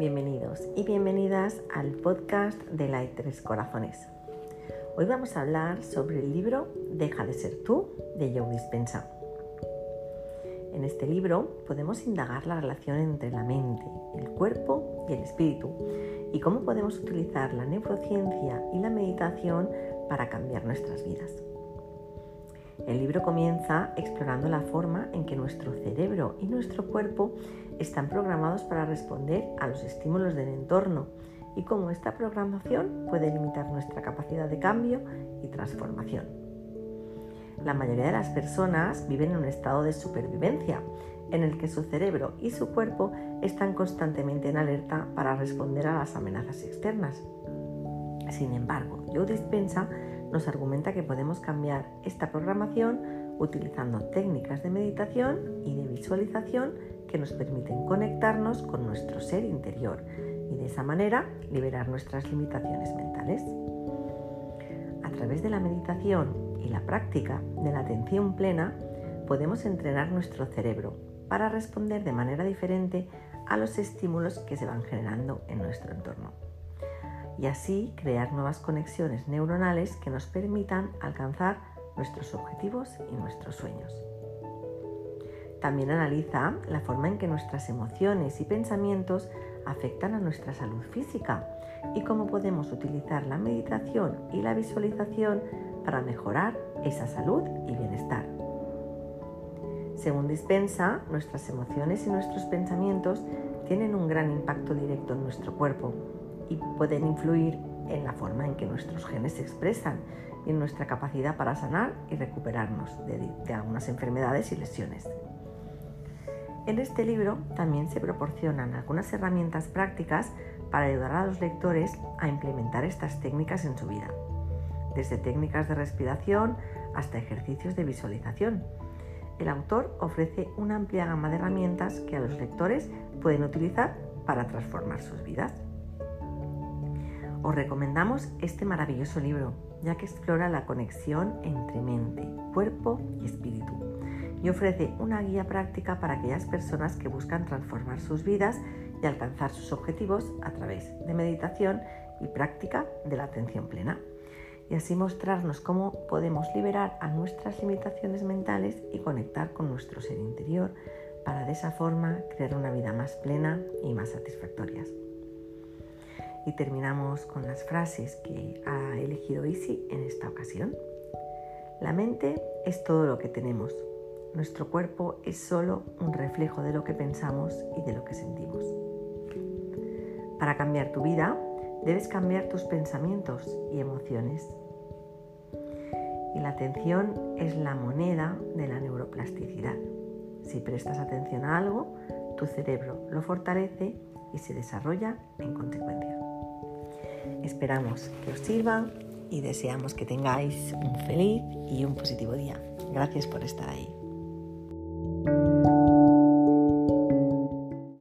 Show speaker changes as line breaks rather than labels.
y bienvenidas al podcast de Light Tres Corazones. Hoy vamos a hablar sobre el libro Deja de ser tú de Joe Dispensa. En este libro podemos indagar la relación entre la mente, el cuerpo y el espíritu y cómo podemos utilizar la neurociencia y la meditación para cambiar nuestras vidas. El libro comienza explorando la forma en que nuestro cerebro y nuestro cuerpo están programados para responder a los estímulos del entorno y cómo esta programación puede limitar nuestra capacidad de cambio y transformación. La mayoría de las personas viven en un estado de supervivencia, en el que su cerebro y su cuerpo están constantemente en alerta para responder a las amenazas externas. Sin embargo, Joe Dispensa nos argumenta que podemos cambiar esta programación utilizando técnicas de meditación y de visualización que nos permiten conectarnos con nuestro ser interior y de esa manera liberar nuestras limitaciones mentales. A través de la meditación y la práctica de la atención plena podemos entrenar nuestro cerebro para responder de manera diferente a los estímulos que se van generando en nuestro entorno y así crear nuevas conexiones neuronales que nos permitan alcanzar nuestros objetivos y nuestros sueños. También analiza la forma en que nuestras emociones y pensamientos afectan a nuestra salud física y cómo podemos utilizar la meditación y la visualización para mejorar esa salud y bienestar. Según dispensa, nuestras emociones y nuestros pensamientos tienen un gran impacto directo en nuestro cuerpo y pueden influir en la forma en que nuestros genes se expresan y en nuestra capacidad para sanar y recuperarnos de, algunas enfermedades y lesiones. En este libro también se proporcionan algunas herramientas prácticas para ayudar a los lectores a implementar estas técnicas en su vida, desde técnicas de respiración hasta ejercicios de visualización. El autor ofrece una amplia gama de herramientas que a los lectores pueden utilizar para transformar sus vidas. Os recomendamos este maravilloso libro, ya que explora la conexión entre mente, cuerpo y espíritu y ofrece una guía práctica para aquellas personas que buscan transformar sus vidas y alcanzar sus objetivos a través de meditación y práctica de la atención plena. Y así mostrarnos cómo podemos liberar a nuestras limitaciones mentales y conectar con nuestro ser interior para de esa forma crear una vida más plena y más satisfactoria. Y terminamos con las frases que ha elegido Isi en esta ocasión. La mente es todo lo que tenemos. Nuestro cuerpo es solo un reflejo de lo que pensamos y de lo que sentimos. Para cambiar tu vida, debes cambiar tus pensamientos y emociones. Y la atención es la moneda de la neuroplasticidad. Si prestas atención a algo, tu cerebro lo fortalece y se desarrolla en consecuencia. Esperamos que os sirva y deseamos que tengáis un feliz y un positivo día. Gracias por estar ahí.